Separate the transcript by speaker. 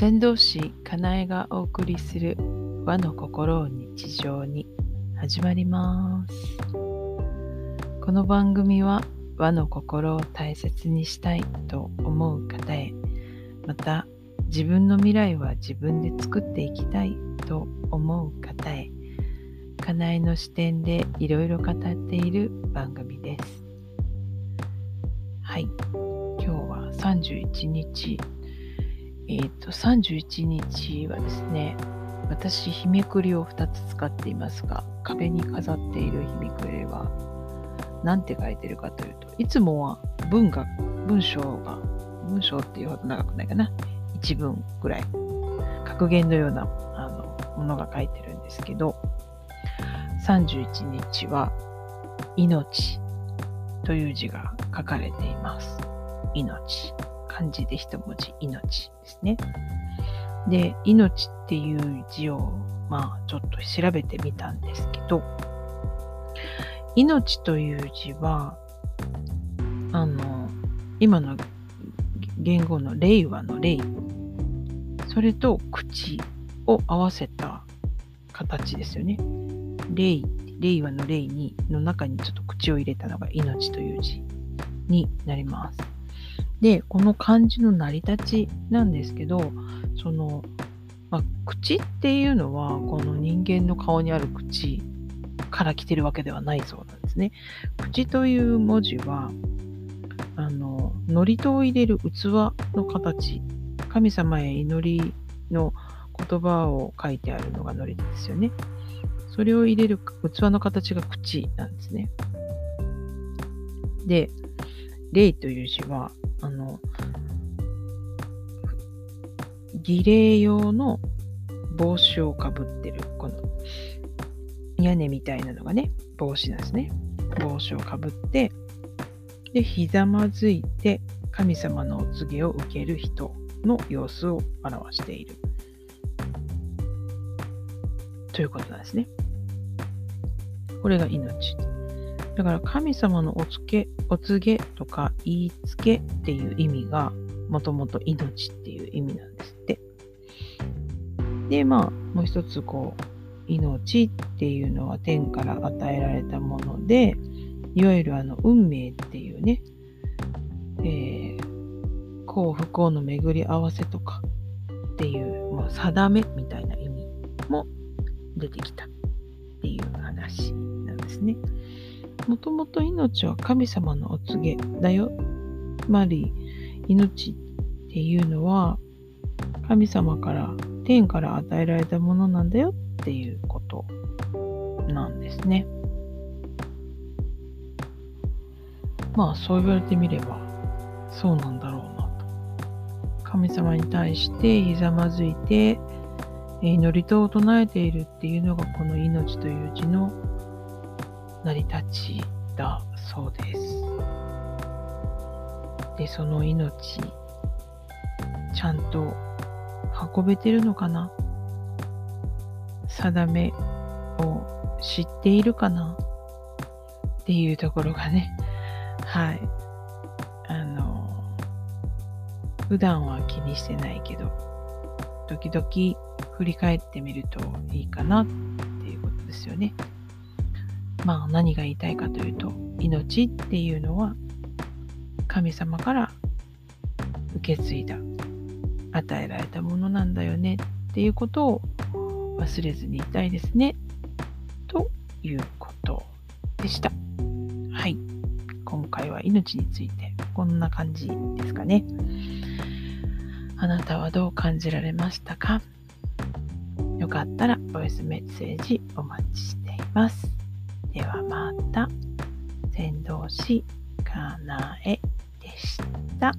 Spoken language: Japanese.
Speaker 1: 先導師かなえがお送りする和の心を日常に始まります。この番組は和の心を大切にしたいと思う方へまた自分の未来は自分で作っていきたいと思う方へかなえの視点でいろいろ語っている番組です。はい。今日は31日え、ー、と、31日はですね、私、日めくりを2つ使っていますが、壁に飾っている日めくりは、何て書いてるかというと、いつもは文が、文章が、文章っていうほど長くないかな、1文ぐらい、格言のようなあのものが書いてるんですけど、31日は、命という字が書かれています。命。漢字で一文字、命ですね。で、命っていう字を、まあ、ちょっと調べてみたんですけど、命という字は、あの、今の言語の令和の令、それと口を合わせた形ですよね。令、令和の令に、の中にちょっと口を入れたのが命という字になります。で、この漢字の成り立ちなんですけど、その、まあ、口っていうのは、この人間の顔にある口から来てるわけではないそうなんですね。口という文字は、あの、祝詞を入れる器の形、神様へ祈りの言葉を書いてあるのが祝詞ですよね。それを入れる器の形が口なんですね。で、霊という字は、あの、儀礼用の帽子をかぶってる、この屋根みたいなのがね、帽子なんですね。帽子をかぶって、で、ひざまずいて神様のお告げを受ける人の様子を表している。ということなんですね。これが命。だから神様のお告げ、お告げとか言いつけっていう意味がもともと命っていう意味なんですって。で、まあ、もう一つこう、命っていうのは天から与えられたもので、いわゆるあの運命っていうね、えー、幸不幸の巡り合わせとかっていう、まあ、定めみたいな意味も出てきたっていう話なんですね。もともと命は神様のお告げだよ。つまり、命っていうのは神様から天から与えられたものなんだよっていうことなんですね。まあそう言われてみればそうなんだろうなと。神様に対してひざまずいて祈りとを唱えているっていうのがこの命という字の成り立ちだそうです。で、その命、ちゃんと運べてるのかな？定めを知っているかな？っていうところがね、はい。あの、普段は気にしてないけど、時々振り返ってみるといいかなっていうことですよね。まあ何が言いたいかというと命っていうのは神様から受け継いだ与えられたものなんだよねっていうことを忘れずにいたいですねということでした。はい。今回は命についてこんな感じですかね。あなたはどう感じられましたか？よかったらボイスメッセージお待ちしています。ではまた、先導しかなえでした。